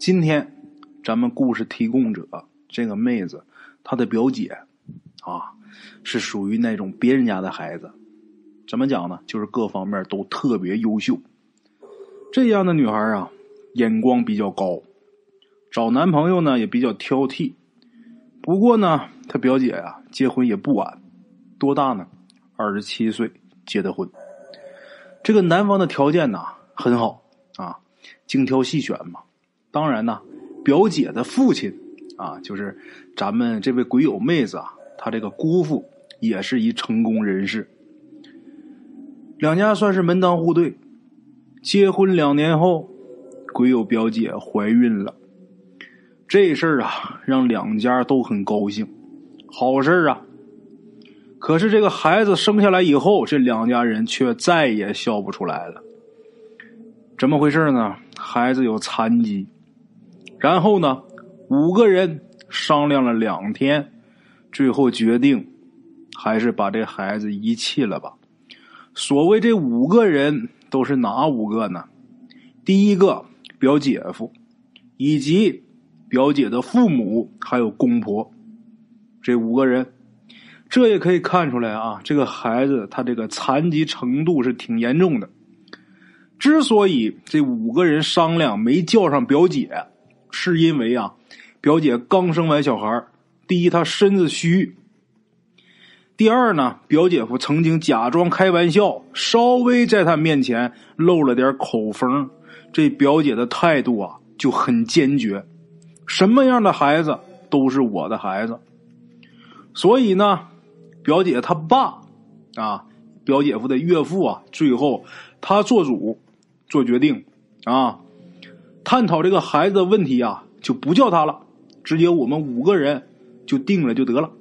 今天咱们故事提供者这个妹子，她的表姐啊，是属于那种别人家的孩子。怎么讲呢？就是各方面都特别优秀。这样的女孩啊，眼光比较高，找男朋友呢也比较挑剔。不过呢，她表姐呀，结婚也不晚，多大呢？二十七岁结的婚。这个男方的条件呢很好啊，精挑细选嘛。当然呢，表姐的父亲啊，就是咱们这位鬼友妹子啊，她这个姑父也是一成功人士。两家算是门当户对。结婚两年后，鬼友表姐怀孕了。这事儿啊，让两家都很高兴，好事啊。可是这个孩子生下来以后，这两家人却再也笑不出来了。怎么回事呢？孩子有残疾。然后呢，五个人商量了两天，最后决定还是把这孩子遗弃了吧。所谓这五个人都是哪五个呢？第一个表姐夫，以及表姐的父母，还有公婆，这五个人。这也可以看出来啊，这个孩子他这个残疾程度是挺严重的。之所以这五个人商量没叫上表姐，是因为啊，表姐刚生完小孩第一她身子虚。第二呢，表姐夫曾经假装开玩笑，稍微在她面前露了点口风，这表姐的态度啊就很坚决，什么样的孩子都是我的孩子。所以呢，表姐她爸啊，表姐夫的岳父啊，最后他做主做决定啊，探讨这个孩子的问题啊，就不叫他了，直接我们五个人就定了就得了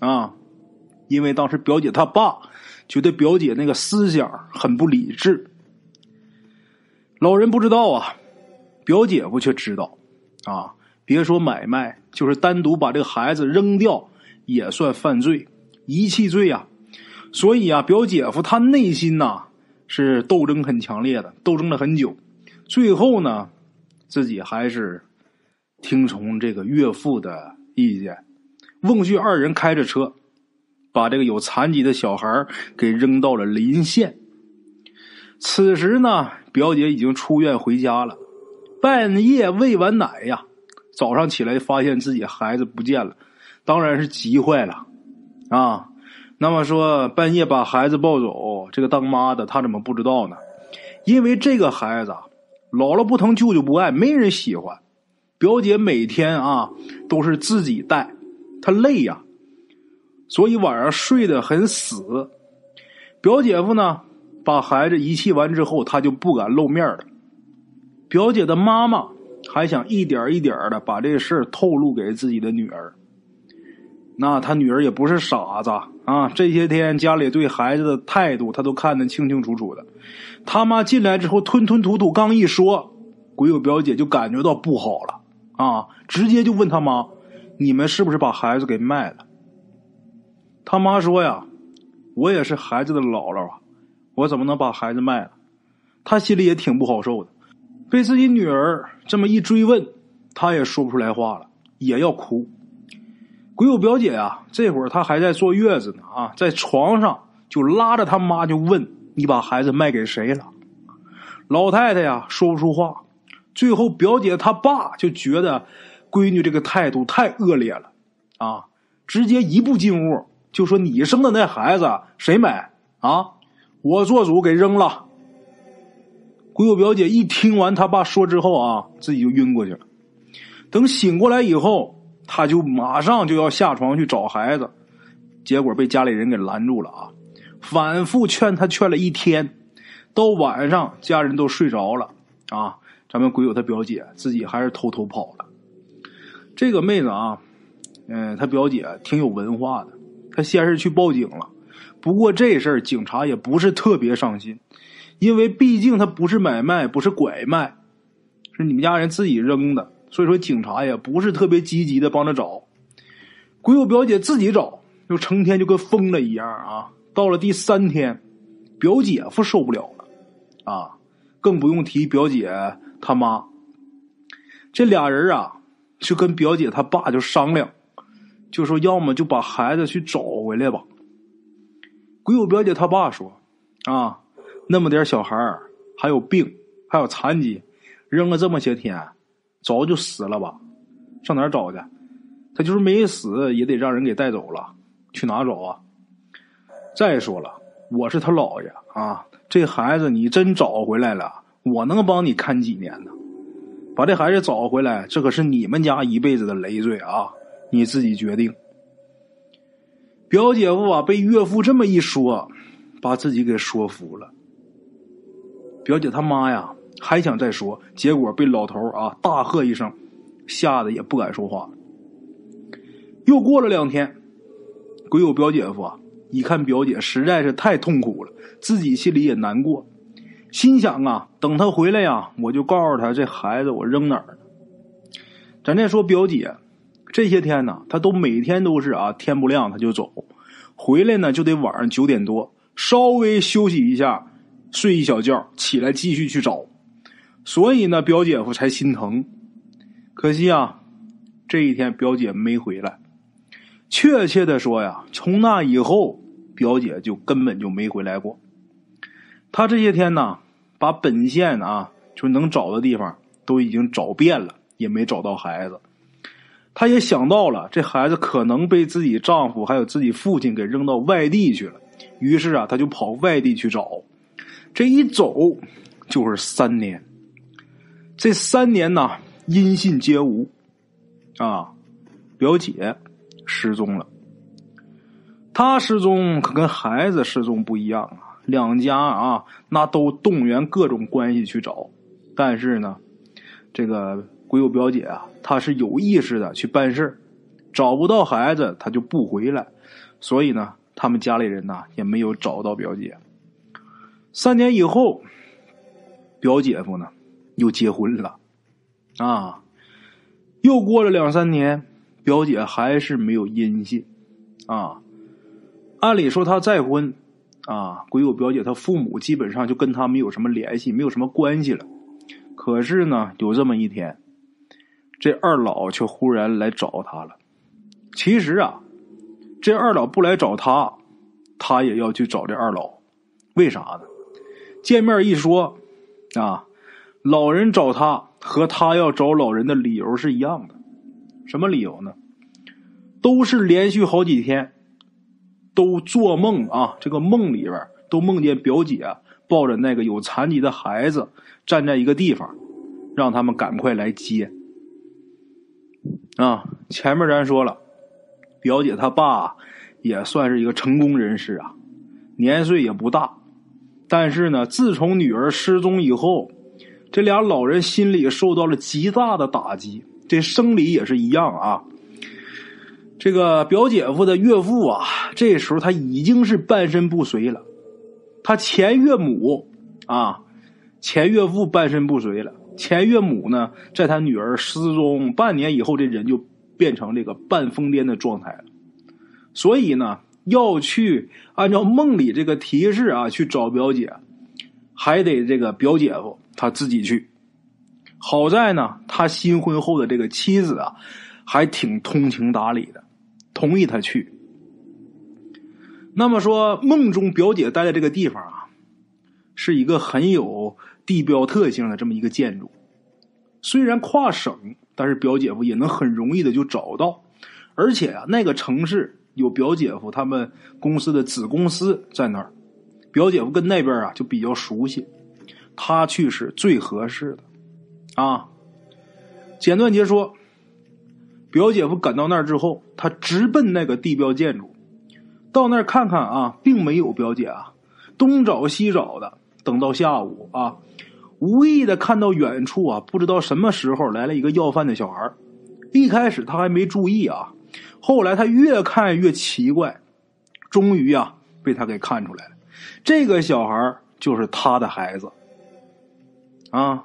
啊。因为当时表姐她爸觉得表姐那个思想很不理智，老人不知道啊，表姐夫却知道啊。别说买卖，就是单独把这个孩子扔掉也算犯罪，遗弃罪啊。所以啊，表姐夫他内心呐是斗争很强烈的，斗争了很久，最后呢自己还是听从这个岳父的意见，翁婿二人开着车。把这个有残疾的小孩给扔到了临县。此时呢，表姐已经出院回家了。半夜喂完奶呀，早上起来发现自己孩子不见了，当然是急坏了啊。那么说半夜把孩子抱走，这个当妈的她怎么不知道呢？因为这个孩子啊姥姥不疼，舅舅不爱，没人喜欢。表姐每天啊都是自己带，她累呀。所以晚上睡得很死。表姐夫呢，把孩子遗弃完之后，他就不敢露面了。表姐的妈妈还想一点一点的把这事透露给自己的女儿。那他女儿也不是傻子啊，这些天家里对孩子的态度，他都看得清清楚楚的。他妈进来之后吞吞吐吐，刚一说，鬼友表姐就感觉到不好了啊，直接就问他妈：“你们是不是把孩子给卖了？”他妈说呀：“我也是孩子的姥姥啊，我怎么能把孩子卖了？”他心里也挺不好受的，被自己女儿这么一追问，他也说不出来话了，也要哭。鬼友表姐啊，这会儿她还在坐月子呢啊，在床上就拉着他妈就问：“你把孩子卖给谁了？”老太太呀说不出话，最后表姐她爸就觉得闺女这个态度太恶劣了啊，直接一步进屋。就说你生的那孩子谁买啊？我做主给扔了。鬼友表姐一听完他爸说之后啊，自己就晕过去了。等醒过来以后，他就马上就要下床去找孩子，结果被家里人给拦住了啊！反复劝他劝了一天，到晚上家人都睡着了啊，咱们鬼友他表姐自己还是偷偷跑了。这个妹子啊，嗯，他表姐挺有文化的。她先是去报警了，不过这事儿警察也不是特别上心，因为毕竟他不是买卖，不是拐卖，是你们家人自己扔的，所以说警察也不是特别积极的帮着找。鬼友表姐自己找，就成天就跟疯了一样啊！到了第三天，表姐夫受不了了，啊，更不用提表姐他妈。这俩人啊，就跟表姐他爸就商量，就说要么就把孩子去找回来吧。鬼友表姐他爸说：“啊，那么点小孩还有病，还有残疾，扔了这么些天，早就死了吧？上哪儿找去？他就是没死，也得让人给带走了，去哪找啊？再说了，我是他姥爷啊，这孩子你真找回来了，我能帮你看几年呢？把这孩子找回来，这可是你们家一辈子的累赘啊！你自己决定。”表姐夫啊，被岳父这么一说，把自己给说服了。表姐他妈呀，还想再说，结果被老头啊大喝一声，吓得也不敢说话。又过了两天，鬼友表姐夫啊，一看表姐实在是太痛苦了，自己心里也难过，心想啊，等他回来呀，我就告诉他这孩子我扔哪儿了。咱再说表姐。这些天呢，她都每天都是啊，天不亮她就走，回来呢就得晚上九点多，稍微休息一下，睡一小觉，起来继续去找。所以呢，表姐夫才心疼。可惜啊，这一天表姐没回来。确切的说呀，从那以后，表姐就根本就没回来过。他这些天呢，把本县啊就能找的地方都已经找遍了，也没找到孩子。她也想到了，这孩子可能被自己丈夫还有自己父亲给扔到外地去了，于是啊，她就跑外地去找。这一走就是三年，这三年呢，音信皆无，啊，表姐失踪了。她失踪可跟孩子失踪不一样啊，两家啊，那都动员各种关系去找，但是呢，这个。鬼友表姐啊，她是有意识的去办事找不到孩子，她就不回来。所以呢，他们家里人呢也没有找到表姐。三年以后，表姐夫呢又结婚了，啊，又过了两三年，表姐还是没有音信，啊，按理说她再婚，啊，鬼友表姐她父母基本上就跟她没有什么联系，没有什么关系了。可是呢，有这么一天。这二老却忽然来找他了。其实啊，这二老不来找他，他也要去找这二老。为啥呢？见面一说，啊，老人找他和他要找老人的理由是一样的。什么理由呢？都是连续好几天都做梦啊，这个梦里边都梦见表姐抱着那个有残疾的孩子站在一个地方，让他们赶快来接。啊，前面咱说了，表姐她爸也算是一个成功人士啊，年岁也不大，但是呢，自从女儿失踪以后，这俩老人心里受到了极大的打击，这生理也是一样啊。这个表姐夫的岳父啊，这时候他已经是半身不遂了，他前岳母啊，前岳父半身不遂了。前岳母呢，在他女儿失踪半年以后，这人就变成这个半疯癫的状态了。所以呢，要去按照梦里这个提示啊，去找表姐，还得这个表姐夫他自己去。好在呢，他新婚后的这个妻子啊，还挺通情达理的，同意他去。那么说，梦中表姐待的这个地方啊，是一个很有。地标特性的这么一个建筑，虽然跨省，但是表姐夫也能很容易的就找到，而且啊，那个城市有表姐夫他们公司的子公司在那儿，表姐夫跟那边啊就比较熟悉，他去是最合适的啊。简短截说，表姐夫赶到那儿之后，他直奔那个地标建筑，到那儿看看啊，并没有表姐啊，东找西找的，等到下午啊。无意的看到远处啊，不知道什么时候来了一个要饭的小孩一开始他还没注意啊，后来他越看越奇怪，终于啊被他给看出来了。这个小孩就是他的孩子啊！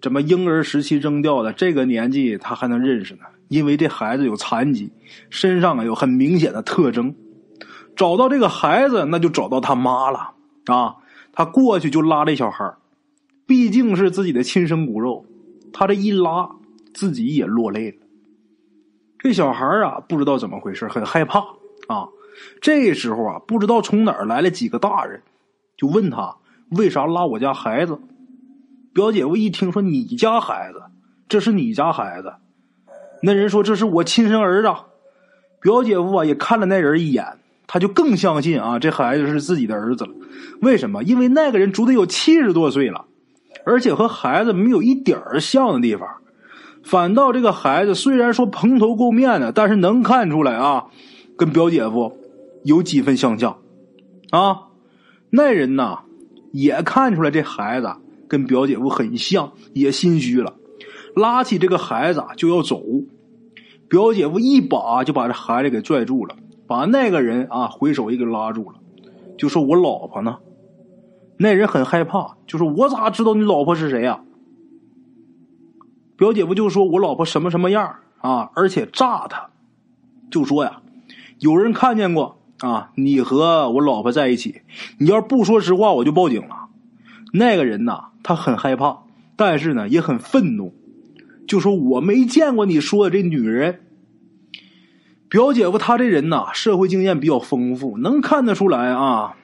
怎么婴儿时期扔掉的？这个年纪他还能认识呢？因为这孩子有残疾，身上啊有很明显的特征。找到这个孩子，那就找到他妈了啊！他过去就拉这小孩毕竟是自己的亲生骨肉，他这一拉，自己也落泪了。这小孩啊，不知道怎么回事，很害怕啊。这时候啊，不知道从哪儿来了几个大人，就问他为啥拉我家孩子。表姐夫一听说你家孩子，这是你家孩子，那人说这是我亲生儿子。表姐夫啊也看了那人一眼，他就更相信啊这孩子是自己的儿子了。为什么？因为那个人足得有七十多岁了，而且和孩子没有一点儿像的地方。反倒这个孩子虽然说蓬头垢面的，但是能看出来啊，跟表姐夫有几分相像啊。那人呐也看出来这孩子跟表姐夫很像，也心虚了，拉起这个孩子就要走。表姐夫一把就把这孩子给拽住了，把那个人啊回手也给拉住了，就说：“我老婆呢？”那人很害怕，就说：“我咋知道你老婆是谁呀？”表姐夫就说：“我老婆什么什么样啊？而且炸他，就说呀，有人看见过啊，你和我老婆在一起，你要不说实话，我就报警了。”那个人呐，他很害怕，但是呢，也很愤怒。就说我没见过你说的这女人。表姐夫他这人呐，社会经验比较丰富，能看得出来啊，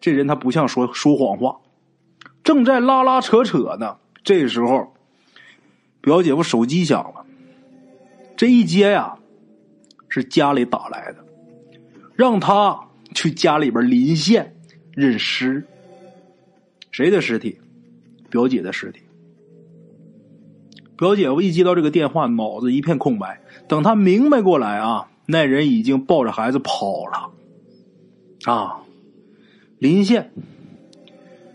这人他不像说说谎话。正在拉拉扯扯呢，这时候，表姐夫手机响了，这一接呀，是家里打来的，让他去家里边临县认尸。谁的尸体？表姐的尸体。表姐夫一接到这个电话，脑子一片空白。等他明白过来啊，那人已经抱着孩子跑了。啊，临县，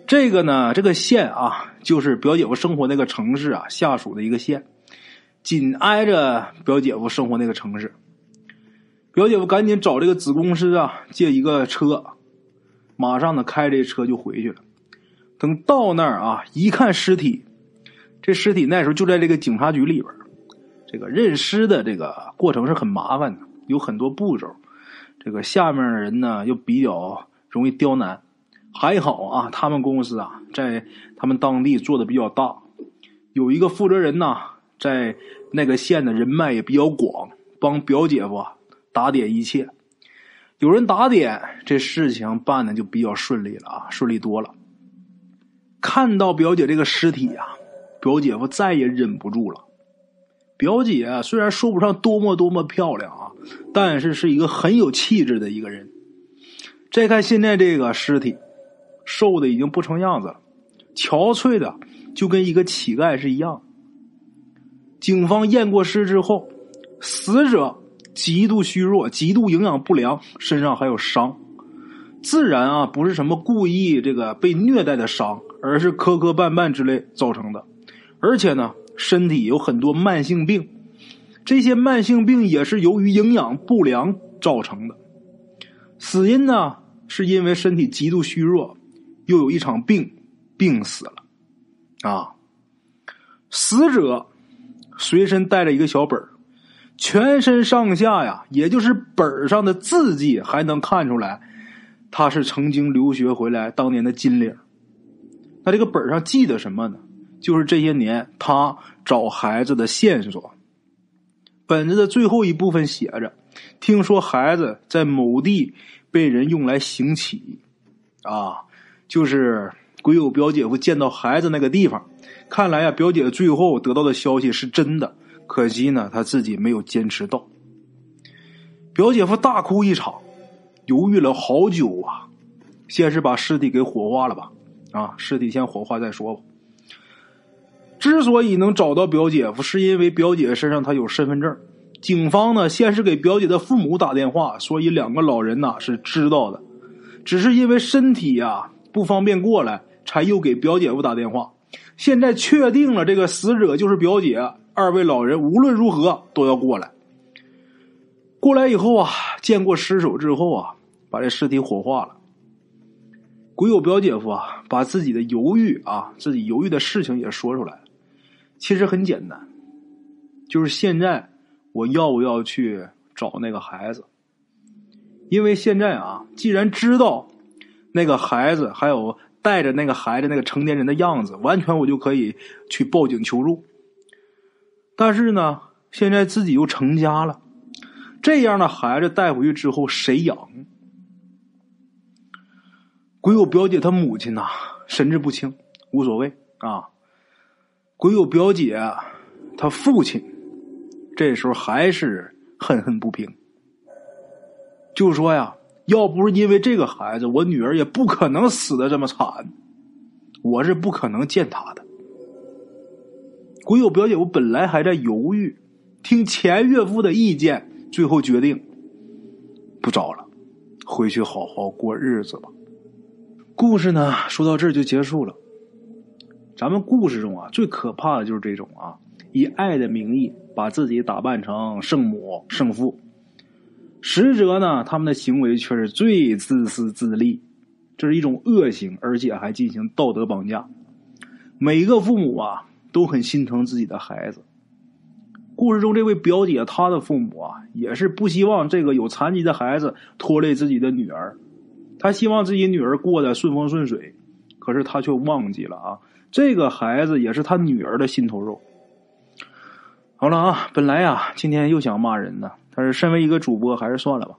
这个呢，这个县啊，就是表姐夫生活那个城市啊下属的一个县，紧挨着表姐夫生活那个城市。表姐夫赶紧找这个子公司啊借一个车，马上呢开这车就回去了。等到那儿啊，一看尸体。这尸体那时候就在这个警察局里边这个认尸的这个过程是很麻烦的，有很多步骤。这个下面的人呢又比较容易刁难，还好啊，他们公司啊在他们当地做的比较大，有一个负责人呐，在那个县的人脉也比较广，帮表姐夫打点一切。有人打点，这事情办的就比较顺利了啊，顺利多了。看到表姐这个尸体呀。表姐夫再也忍不住了。表姐虽然说不上多么多么漂亮啊，但是是一个很有气质的一个人。再看现在这个尸体，瘦的已经不成样子了，憔悴的就跟一个乞丐是一样。警方验过尸之后，死者极度虚弱，极度营养不良，身上还有伤，自然啊不是什么故意这个被虐待的伤，而是磕磕绊绊之类造成的。而且呢，身体有很多慢性病，这些慢性病也是由于营养不良造成的。死因呢，是因为身体极度虚弱，又有一场病，病死了。啊，死者随身带着一个小本全身上下呀，也就是本上的字迹还能看出来，他是曾经留学回来当年的金领。那这个本上记的什么呢？就是这些年他找孩子的线索。本子的最后一部分写着：“听说孩子在某地被人用来行乞，啊，就是鬼友表姐夫见到孩子那个地方。看来呀，表姐最后得到的消息是真的，可惜呢，他自己没有坚持到。表姐夫大哭一场，犹豫了好久啊，先是把尸体给火化了吧，啊，尸体先火化再说吧。”之所以能找到表姐夫，是因为表姐身上她有身份证。警方呢，先是给表姐的父母打电话，所以两个老人呐是知道的，只是因为身体呀不方便过来，才又给表姐夫打电话。现在确定了，这个死者就是表姐，二位老人无论如何都要过来。过来以后啊，见过尸首之后啊，把这尸体火化了。鬼友表姐夫啊，把自己的犹豫啊，自己犹豫的事情也说出来。其实很简单，就是现在我要不要去找那个孩子？因为现在啊，既然知道那个孩子还有带着那个孩子那个成年人的样子，完全我就可以去报警求助。但是呢，现在自己又成家了，这样的孩子带回去之后谁养？鬼友表姐她母亲呐，神志不清，无所谓啊。鬼友表姐她父亲这时候还是恨恨不平，就说呀，要不是因为这个孩子，我女儿也不可能死的这么惨，我是不可能见她的。鬼友表姐，我本来还在犹豫，听前岳父的意见，最后决定不找了，回去好好过日子吧。故事呢，说到这儿就结束了。咱们故事中啊，最可怕的就是这种啊，以爱的名义把自己打扮成圣母、圣父，实则呢，他们的行为却是最自私自利，这是一种恶行，而且还进行道德绑架。每一个父母啊，都很心疼自己的孩子。故事中这位表姐，她的父母啊，也是不希望这个有残疾的孩子拖累自己的女儿。他希望自己女儿过得顺风顺水，可是他却忘记了啊，这个孩子也是他女儿的心头肉。好了啊，本来啊今天又想骂人呢，但是身为一个主播，还是算了吧。